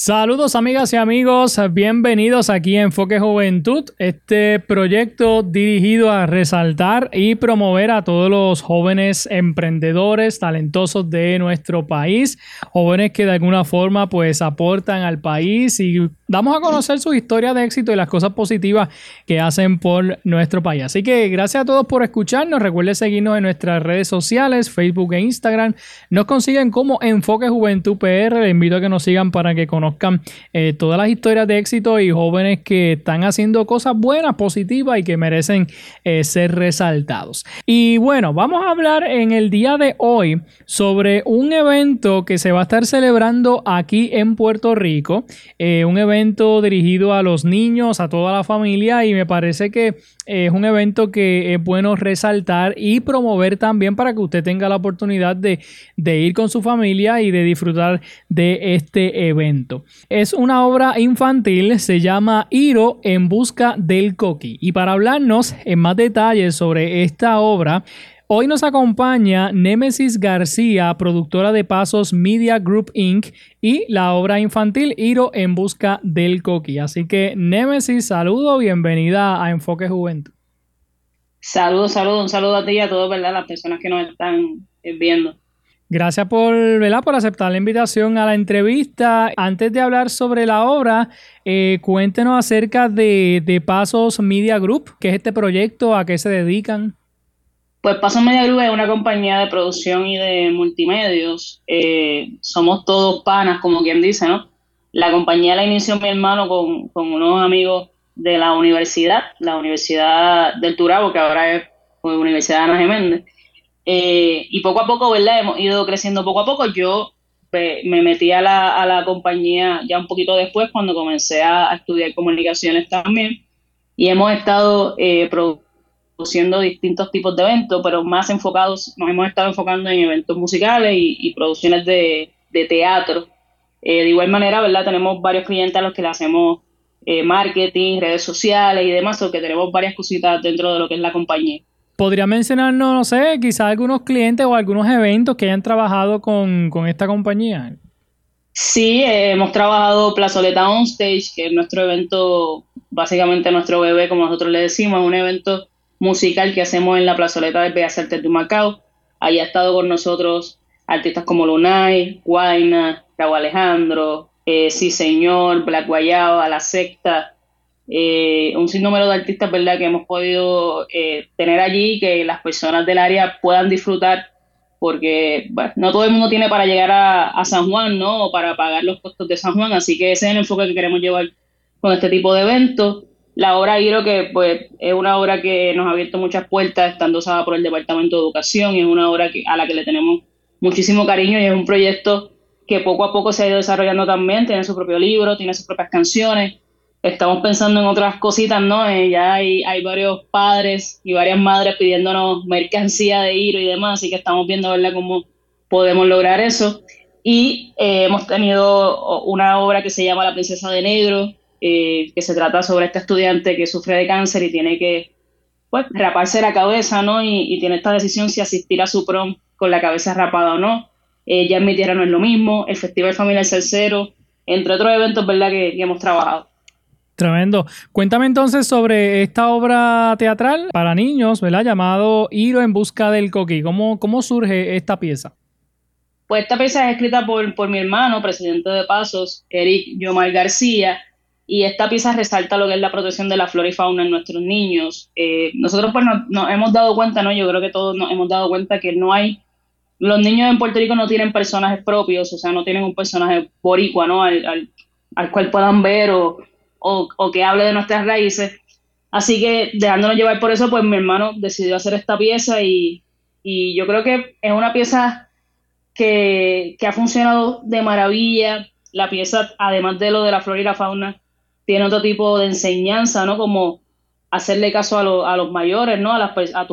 Saludos amigas y amigos, bienvenidos aquí a Enfoque Juventud, este proyecto dirigido a resaltar y promover a todos los jóvenes emprendedores talentosos de nuestro país, jóvenes que de alguna forma pues aportan al país. Y damos a conocer su historia de éxito y las cosas positivas que hacen por nuestro país. Así que gracias a todos por escucharnos, recuerden seguirnos en nuestras redes sociales, Facebook e Instagram, nos consiguen como Enfoque Juventud PR, les invito a que nos sigan para que conozcan eh, todas las historias de éxito y jóvenes que están haciendo cosas buenas, positivas y que merecen eh, ser resaltados. Y bueno, vamos a hablar en el día de hoy sobre un evento que se va a estar celebrando aquí en Puerto Rico, eh, un evento dirigido a los niños, a toda la familia y me parece que es un evento que es bueno resaltar y promover también para que usted tenga la oportunidad de, ir con su familia y de disfrutar de este evento. Es una obra infantil, se llama Hiro en busca del coqui. Y para hablarnos en más detalles sobre esta obra, Hoy nos acompaña Nemesis García, productora de Pasos Media Group Inc. y la obra infantil Hiro en busca del coqui. Así que Nemesis, saludo, bienvenida a Enfoque Juventud. Saludos, saludos, un saludo a ti y a todas las personas que nos están viendo. Gracias por, por aceptar la invitación a la entrevista. Antes de hablar sobre la obra, eh, cuéntenos acerca de, Pasos Media Group, ¿qué es este proyecto, a qué se dedican. Pues Pasos Media Group es una compañía de producción y de multimedios. Eh, somos todos panas, como quien dice, ¿no? La compañía la inició mi hermano con, con unos amigos de la universidad, la Universidad del Turabo, que ahora es pues, Universidad Ana Geméndez. Eh, y poco a poco, ¿verdad? Hemos ido creciendo poco a poco. Yo me metí a la, a la compañía ya un poquito después, cuando comencé a, estudiar comunicaciones también. Y hemos estado eh, produciendo distintos tipos de eventos, pero más enfocados, nos hemos estado enfocando en eventos musicales y, producciones de, teatro. Eh, de igual manera, ¿verdad? Tenemos varios clientes a los que le hacemos marketing, redes sociales y demás, o que tenemos varias cositas dentro de lo que es la compañía. ¿Podría mencionarnos, no sé, quizás algunos clientes o algunos eventos que hayan trabajado con, esta compañía? Sí, eh, hemos trabajado Plazoleta On Stage, que es nuestro evento, básicamente nuestro bebé, como nosotros le decimos, un evento musical que hacemos en la plazoleta de Bellas Artes de Macao. Ahí ha estado con nosotros artistas como Lunay, Guaina, Raúl Alejandro, eh, Sí Señor, Black Guayaba, La Secta, eh, un sinnúmero de artistas verdad que hemos podido eh, tener allí que las personas del área puedan disfrutar porque no todo el mundo tiene para llegar a, San Juan no o para pagar los costos de San Juan así que ese es el enfoque que queremos llevar con este tipo de eventos la obra Hiro que pues es una obra que nos ha abierto muchas puertas estando usada por el departamento de educación y es una obra a la que le tenemos muchísimo cariño y es un proyecto que poco a poco se ha ido desarrollando también tiene su propio libro tiene sus propias canciones estamos pensando en otras cositas, ¿no? Eh, ya hay, hay varios padres y varias madres pidiéndonos mercancía de Hiro y demás, así que estamos viendo, ¿verdad?, cómo podemos lograr eso. Y eh, hemos tenido una obra que se llama La Princesa de Negro, eh, que se trata sobre este estudiante que sufre de cáncer y tiene que, pues, raparse la cabeza, ¿no? Y, tiene esta decisión si asistir a su prom con la cabeza rapada o no. ya en mi tierra no es lo mismo, el Festival Familia Cercero, entre otros eventos, ¿verdad?, que hemos trabajado. Tremendo. Cuéntame entonces sobre esta obra teatral para niños, ¿verdad? Llamado Hiro en busca del coquí. ¿Cómo, cómo surge esta pieza? Pues esta pieza es escrita por, por mi hermano, presidente de Pasos, Eric Yomar García, y esta pieza resalta lo que es la protección de la flora y fauna en nuestros niños. Eh, nosotros pues nos, hemos dado cuenta, ¿no? Yo creo que todos nos hemos dado cuenta que no hay, los niños en Puerto Rico no tienen personajes propios, o sea, no tienen un personaje boricua, ¿no? Al, al, al cual puedan ver o, o, que hable de nuestras raíces. Así que dejándonos llevar por eso, pues mi hermano decidió hacer esta pieza y, y yo creo que es una pieza que, que, ha funcionado de maravilla. La pieza, además de lo de la flora y la fauna, tiene otro tipo de enseñanza, ¿no? Como hacerle caso a, los mayores, ¿no? A, las, a,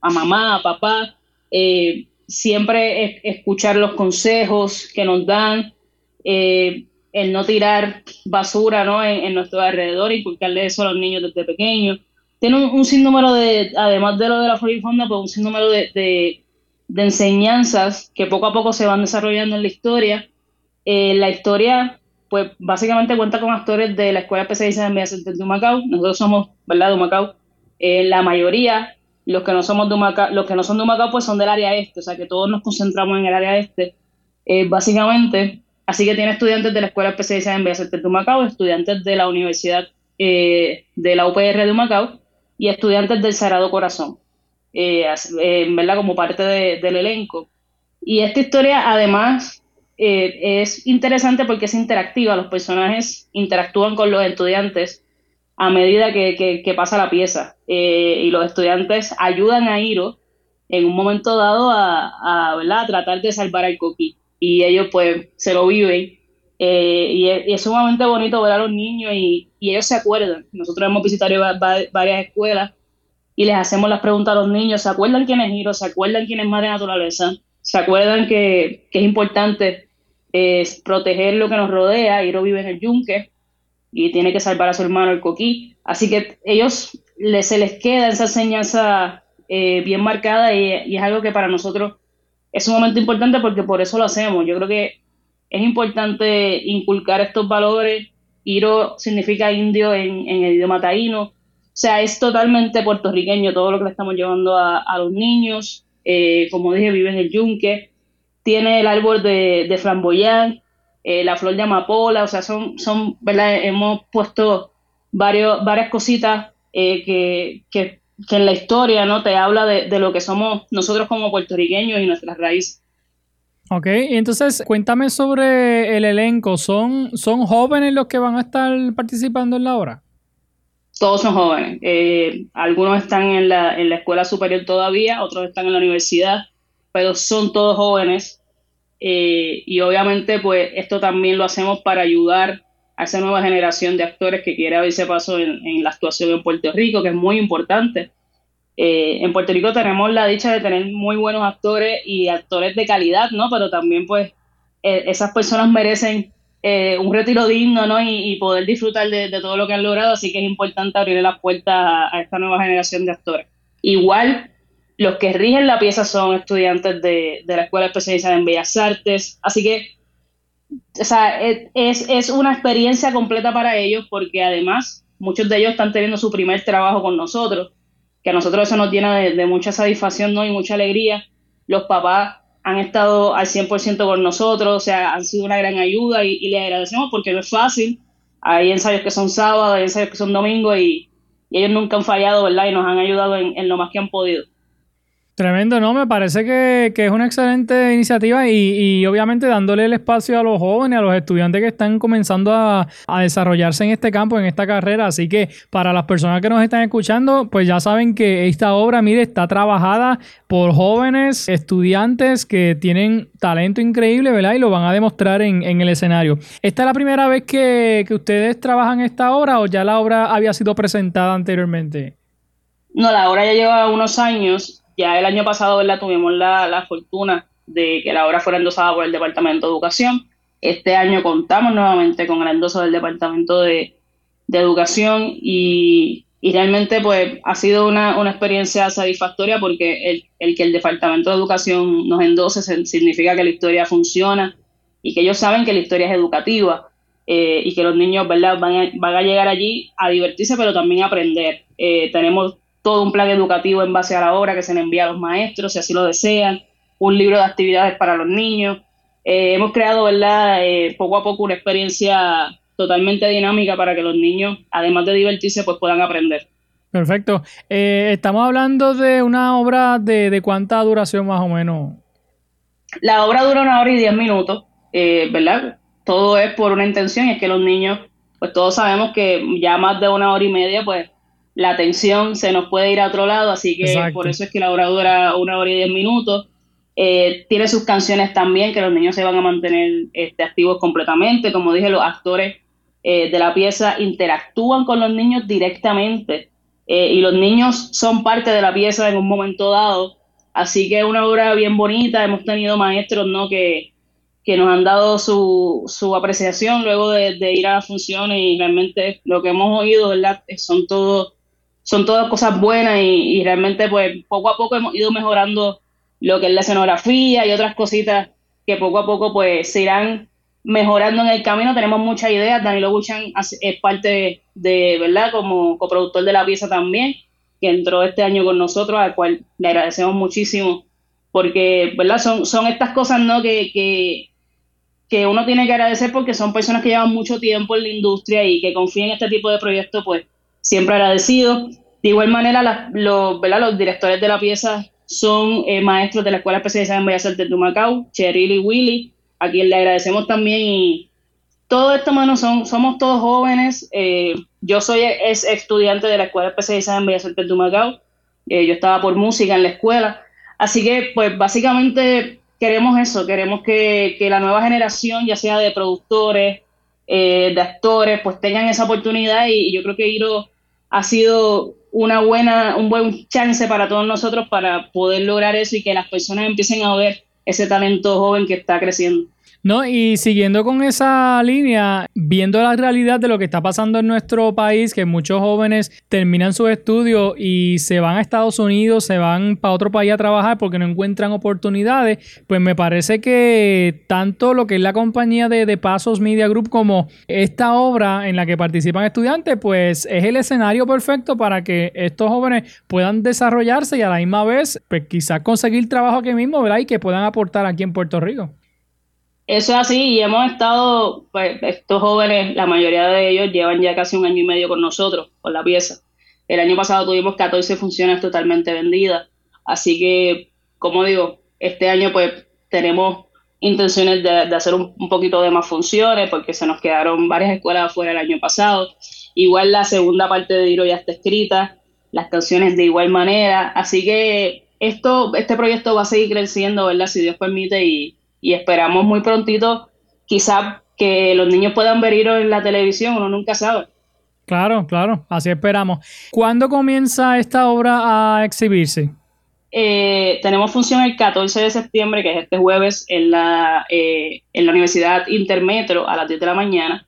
a, mamá, a papá. Eh, siempre escuchar los consejos que nos dan, eh, el no tirar basura ¿no? En, nuestro alrededor, inculcarle eso a los niños desde pequeños. Tiene un, sinnúmero de, además de lo de la Fonda, pues un sinnúmero de, de, enseñanzas que poco a poco se van desarrollando en la historia. Eh, la historia, pues básicamente cuenta con actores de la Escuela Especializada Bellas Artes de Humacao. Nosotros somos, ¿verdad?, de Humacao. Eh, la mayoría los que no somos de Humacao, los que no son de Humacao, pues son del área este, o sea que todos nos concentramos en el área este, eh, básicamente. Así que tiene estudiantes de la Escuela Especializada en Bellas de Humacao, estudiantes de la Universidad eh, de la UPR de Humacao y estudiantes del Sagrado Corazón, eh, verdad como parte del elenco. Y esta historia además es interesante porque es interactiva, los personajes interactúan con los estudiantes a medida que, pasa la pieza. Eh, y los estudiantes ayudan a Hiro en un momento dado a, a, tratar de salvar al coquí. Y ellos pues se lo viven. Eh, y, es, sumamente bonito ver a los niños y, ellos se acuerdan. Nosotros hemos visitado varias escuelas y les hacemos las preguntas a los niños. ¿Se acuerdan quién es Hiro? ¿Se acuerdan quién es Madre Naturaleza? ¿Se acuerdan que, es importante eh, proteger lo que nos rodea? Hiro vive en el yunque y tiene que salvar a su hermano el coquí. Así que ellos se les queda esa enseñanza eh, bien marcada y, es algo que para nosotros es un momento importante porque por eso lo hacemos. Yo creo que es importante inculcar estos valores. Iro significa indio en, el idioma taíno. O sea, es totalmente puertorriqueño todo lo que le estamos llevando a, los niños. Eh, como dije, vive en el yunque. Tiene el árbol de, de flamboyán, eh, la flor de amapola, o sea, son, son ¿verdad? Hemos puesto varios, varias cositas eh, que, que, en la historia, ¿no? Te habla de, lo que somos nosotros como puertorriqueños y nuestras raíces. Ok, y entonces cuéntame sobre el elenco. ¿Son, ¿Son jóvenes los que van a estar participando en la obra? Todos son jóvenes. Eh, algunos están en la, en la escuela superior todavía, otros están en la universidad, pero son todos jóvenes. Eh, y obviamente, pues esto también lo hacemos para ayudar a esa nueva generación de actores que quiere abrirse paso en, la actuación en Puerto Rico, que es muy importante. Eh, en Puerto Rico tenemos la dicha de tener muy buenos actores y actores de calidad, ¿no? Pero también, pues, eh, esas personas merecen un retiro digno, ¿no? Y, poder disfrutar de, todo lo que han logrado, así que es importante abrirle las puertas a esta nueva generación de actores. Igual, los que rigen la pieza son estudiantes de, la Escuela Especializada en Bellas Artes, así que o sea, es, es, una experiencia completa para ellos porque además muchos de ellos están teniendo su primer trabajo con nosotros, que a nosotros eso nos llena de, mucha satisfacción ¿no? y mucha alegría. Los papás han estado al 100% con nosotros, o sea, han sido una gran ayuda y, y les agradecemos porque no es fácil. Hay ensayos que son sábados, hay ensayos que son domingos y, ellos nunca han fallado, ¿verdad? Y nos han ayudado en lo más que han podido. Tremendo, no, me parece que, es una excelente iniciativa y, obviamente dándole el espacio a los jóvenes, a los estudiantes que están comenzando a, desarrollarse en este campo, en esta carrera. Así que para las personas que nos están escuchando, pues ya saben que esta obra, mire, está trabajada por jóvenes estudiantes que tienen talento increíble, ¿verdad? Y lo van a demostrar en, el escenario. ¿Esta es la primera vez que, que ustedes trabajan esta obra o ya la obra había sido presentada anteriormente? No, la obra ya lleva unos años ya el año pasado ¿verdad? tuvimos la, fortuna de que la obra fuera endosada por el Departamento de Educación. Este año contamos nuevamente con el endoso del Departamento de, Educación y, realmente pues ha sido una, experiencia satisfactoria porque el, que el Departamento de Educación nos endose significa que la historia funciona y que ellos saben que la historia es educativa eh, y que los niños ¿verdad? Van, a, van a llegar allí a divertirse pero también a aprender. Eh, tenemos todo un plan educativo en base a la obra que se le envía a los maestros, si así lo desean, un libro de actividades para los niños. Eh, hemos creado, ¿verdad?, eh, poco a poco una experiencia totalmente dinámica para que los niños, además de divertirse, pues puedan aprender. Perfecto. Eh, estamos hablando de una obra de, de, cuánta duración más o menos. La obra dura una hora y diez minutos, ¿verdad? Todo es por una intención y es que los niños, pues todos sabemos que ya más de una hora y media, pues la atención se nos puede ir a otro lado, así que por eso es que la obra dura una hora y diez minutos. Eh, tiene sus canciones también, que los niños se van a mantener este, activos completamente. Como dije, los actores eh, de la pieza interactúan con los niños directamente eh, y los niños son parte de la pieza en un momento dado. Así que es una obra bien bonita. Hemos tenido maestros ¿no? que, que nos han dado su, su apreciación luego de, ir a la función y realmente lo que hemos oído ¿verdad? son todo son todas cosas buenas y, y realmente pues poco a poco hemos ido mejorando lo que es la escenografía y otras cositas que poco a poco pues se irán mejorando en el camino. Tenemos muchas ideas. Danilo Buchan es parte de, ¿verdad? Como coproductor de la pieza también, que entró este año con nosotros, al cual le agradecemos muchísimo, porque, ¿verdad? Son, son estas cosas, ¿no? Que, que, que uno tiene que agradecer porque son personas que llevan mucho tiempo en la industria y que confían en este tipo de proyectos, pues siempre agradecidos. De igual manera, ¿verdad? los directores de la pieza son eh, maestros de la Escuela Especializada en Bellas Artes de Macao, Cheryl y Willy, a quien le agradecemos también. Y todo esto, mano, son, somos todos jóvenes. Eh, yo soy ex estudiante de la Escuela Especializada en Bellas Artes de Macao. Eh, yo estaba por música en la escuela. Así que, pues, básicamente queremos eso, queremos que, la nueva generación, ya sea de productores, de actores, pues tengan esa oportunidad y, yo creo que Iro ha sido una buena, un buen chance para todos nosotros para poder lograr eso y que las personas empiecen a ver ese talento joven que está creciendo. No, y siguiendo con esa línea, viendo la realidad de lo que está pasando en nuestro país, que muchos jóvenes terminan sus estudios y se van a Estados Unidos, se van para otro país a trabajar porque no encuentran oportunidades, pues me parece que tanto lo que es la compañía de, de Pasos Media Group como esta obra en la que participan estudiantes, pues es el escenario perfecto para que estos jóvenes puedan desarrollarse y a la misma vez, pues quizás conseguir trabajo aquí mismo, ¿verdad? Y que puedan aportar aquí en Puerto Rico. Eso es así y hemos estado, pues estos jóvenes, la mayoría de ellos llevan ya casi un año y medio con nosotros, con la pieza. El año pasado tuvimos 14 funciones totalmente vendidas, así que, como digo, este año pues tenemos intenciones de, hacer un, poquito de más funciones porque se nos quedaron varias escuelas afuera el año pasado. Igual la segunda parte de Diro ya está escrita, las canciones de igual manera, así que esto, este proyecto va a seguir creciendo, ¿verdad? Si Dios permite y y esperamos muy prontito quizá que los niños puedan ver en la televisión, uno nunca sabe. Claro, claro, así esperamos. ¿Cuándo comienza esta obra a exhibirse? Eh, tenemos función el 14 de septiembre, que es este jueves, en la, eh, en la Universidad Intermetro a las 10 de la mañana.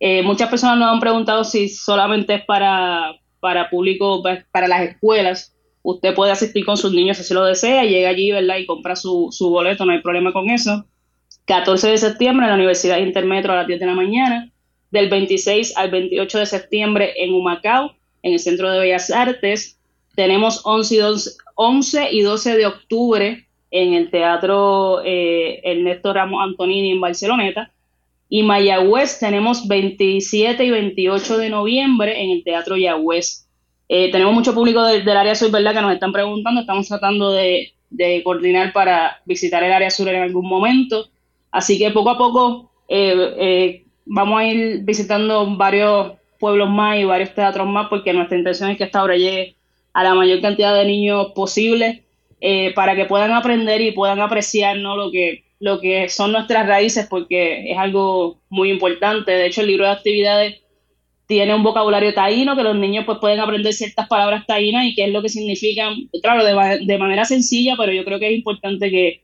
Eh, muchas personas nos han preguntado si solamente es para, para público, para las escuelas usted puede asistir con sus niños si lo desea, llega allí, ¿verdad? Y compra su, boleto, no hay problema con eso. 14 de septiembre en la Universidad Intermetro a las 10 de la mañana. Del 26 al 28 de septiembre en Humacao, en el Centro de Bellas Artes. Tenemos 11 y 12, 11 y 12 de octubre en el Teatro eh, Ernesto Ramos Antonini en Barceloneta. Y Mayagüez tenemos 27 y 28 de noviembre en el Teatro Yagüez. Eh, tenemos mucho público del área sur, ¿verdad?, que nos están preguntando. Estamos tratando de, coordinar para visitar el área sur en algún momento. Así que poco a poco eh, eh, vamos a ir visitando varios pueblos más y varios teatros más, porque nuestra intención es que esta obra llegue a la mayor cantidad de niños posible para que puedan aprender y puedan apreciar ¿no? lo, que, lo que son nuestras raíces, porque es algo muy importante. De hecho, el libro de actividades tiene un vocabulario taíno que los niños pues pueden aprender ciertas palabras taínas y qué es lo que significan, claro, de, de manera sencilla, pero yo creo que es importante que,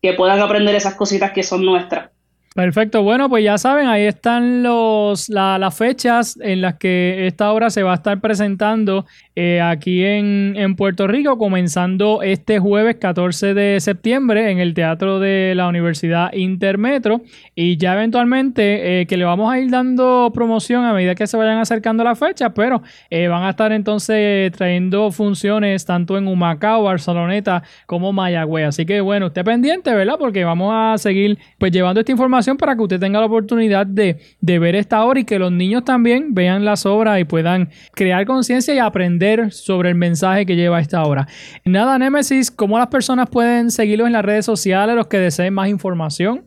que puedan aprender esas cositas que son nuestras. Perfecto, bueno, pues ya saben, ahí están los, las fechas en las que esta obra se va a estar presentando eh, aquí en, Puerto Rico, comenzando este jueves 14 de septiembre en el Teatro de la Universidad Intermetro y ya eventualmente eh, que le vamos a ir dando promoción a medida que se vayan acercando la fecha, pero eh, van a estar entonces trayendo funciones tanto en Humacao, Barceloneta como Mayagüez, así que bueno, esté pendiente, ¿verdad? Porque vamos a seguir pues llevando esta información para que usted tenga la oportunidad de, ver esta obra y que los niños también vean las obras y puedan crear conciencia y aprender sobre el mensaje que lleva esta obra. Nada, Nemesis, ¿cómo las personas pueden seguirlo en las redes sociales, los que deseen más información?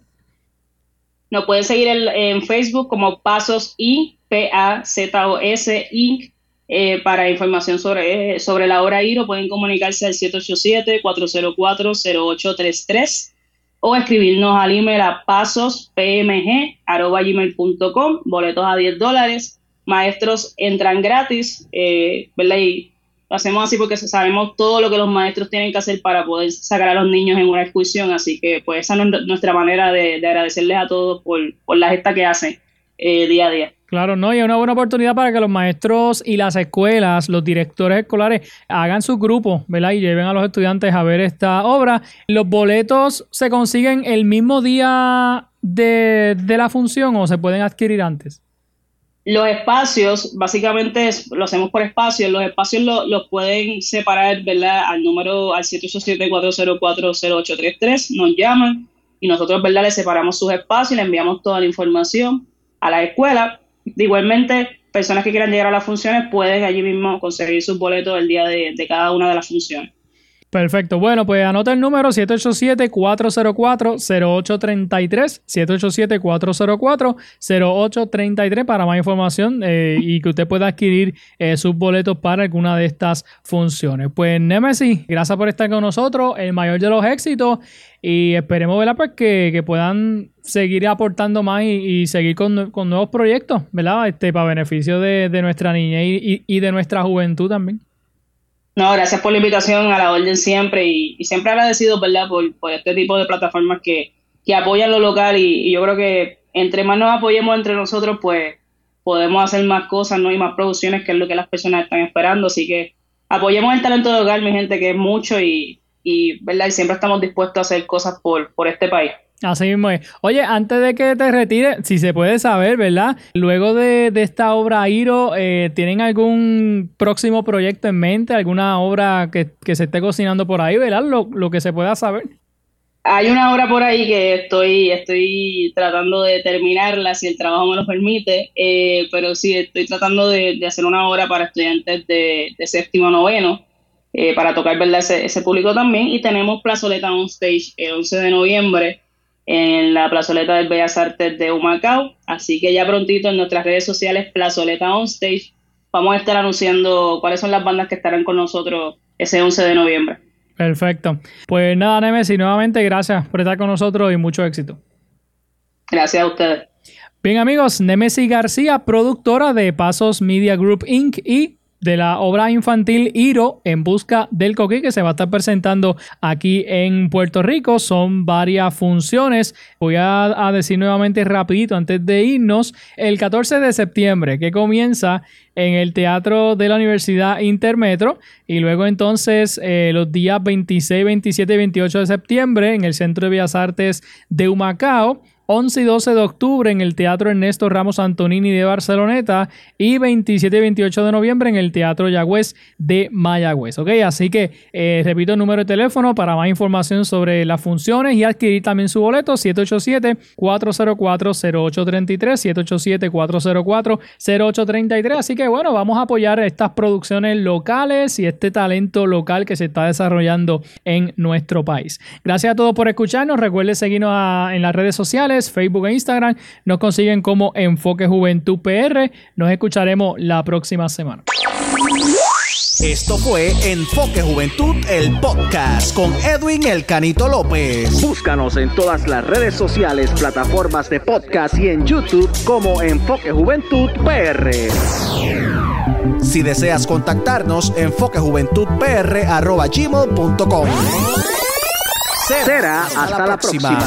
Nos pueden seguir en, Facebook como Pasos I, P-A-Z-O-S Inc. Eh, para información sobre, sobre la hora IRO pueden comunicarse al 787-404-0833 o escribirnos al email a pasospmg.com, boletos a 10 dólares, maestros entran gratis, eh, ¿verdad? Y lo hacemos así porque sabemos todo lo que los maestros tienen que hacer para poder sacar a los niños en una excursión, así que pues esa es nuestra manera de, agradecerles a todos por, por la gesta que hacen eh, día a día. Claro, no, y es una buena oportunidad para que los maestros y las escuelas, los directores escolares, hagan su grupo, ¿verdad? Y lleven a los estudiantes a ver esta obra. Los boletos se consiguen el mismo día de, la función o se pueden adquirir antes. Los espacios, básicamente lo hacemos por espacios, los espacios los pueden separar, ¿verdad? Al número, al 787-404-0833, nos llaman y nosotros, ¿verdad? Les separamos sus espacios y le enviamos toda la información a la escuela Igualmente, personas que quieran llegar a las funciones pueden allí mismo conseguir sus boletos el día de, cada una de las funciones. Perfecto. Bueno, pues anota el número 787-404-0833. 787-404-0833 para más información eh, y que usted pueda adquirir eh, sus boletos para alguna de estas funciones. Pues Nemesis, gracias por estar con nosotros. El mayor de los éxitos y esperemos ¿verdad? Pues que, puedan seguir aportando más y, seguir con, nuevos proyectos, ¿verdad? Este, para beneficio de, nuestra niña y, de nuestra juventud también. No, gracias por la invitación a la orden siempre y, siempre agradecido, ¿verdad? Por, este tipo de plataformas que, apoyan lo local y, yo creo que entre más nos apoyemos entre nosotros, pues podemos hacer más cosas, ¿no? Y más producciones, que es lo que las personas están esperando. Así que apoyemos el talento local, mi gente, que es mucho y, y, ¿verdad? y siempre estamos dispuestos a hacer cosas por, por este país. Así mismo es. Oye, antes de que te retire, si se puede saber, ¿verdad? Luego de, esta obra Iro, eh, ¿tienen algún próximo proyecto en mente? ¿Alguna obra que, se esté cocinando por ahí, ¿verdad? Lo, que se pueda saber. Hay una obra por ahí que estoy, estoy tratando de terminarla, si el trabajo me lo permite, eh, pero sí, estoy tratando de, hacer una obra para estudiantes de, de séptimo noveno eh, para tocar ¿verdad? Ese, público también. Y tenemos Plazoleta on Stage el 11 de noviembre en la Plazoleta del Bellas Artes de Humacao. Así que ya prontito en nuestras redes sociales Plazoleta on Stage vamos a estar anunciando cuáles son las bandas que estarán con nosotros ese 11 de noviembre. Perfecto. Pues nada, Nemesis, nuevamente gracias por estar con nosotros y mucho éxito. Gracias a ustedes. Bien amigos, Nemesis García, productora de Pasos Media Group Inc. y de la obra infantil Iro en busca del coquí que se va a estar presentando aquí en Puerto Rico. Son varias funciones. Voy a, decir nuevamente rapidito antes de irnos. El 14 de septiembre que comienza en el Teatro de la Universidad Intermetro y luego entonces eh, los días 26, 27 y 28 de septiembre en el Centro de Bellas Artes de Humacao. 11 y 12 de octubre en el Teatro Ernesto Ramos Antonini de Barceloneta y 27 y 28 de noviembre en el Teatro Yagüez de Mayagüez. ¿ok? Así que eh, repito el número de teléfono para más información sobre las funciones y adquirir también su boleto 787-404-0833, 787-404-0833. Así que bueno, vamos a apoyar estas producciones locales y este talento local que se está desarrollando en nuestro país. Gracias a todos por escucharnos. Recuerden seguirnos en las redes sociales Facebook e Instagram. Nos consiguen como Enfoque Juventud PR. Nos escucharemos la próxima semana. Esto fue Enfoque Juventud, el podcast con Edwin El Canito López. Búscanos en todas las redes sociales, plataformas de podcast y en YouTube como Enfoque Juventud PR. Si deseas contactarnos, enfoquejuventudpr.gmail.com Será hasta, la próxima.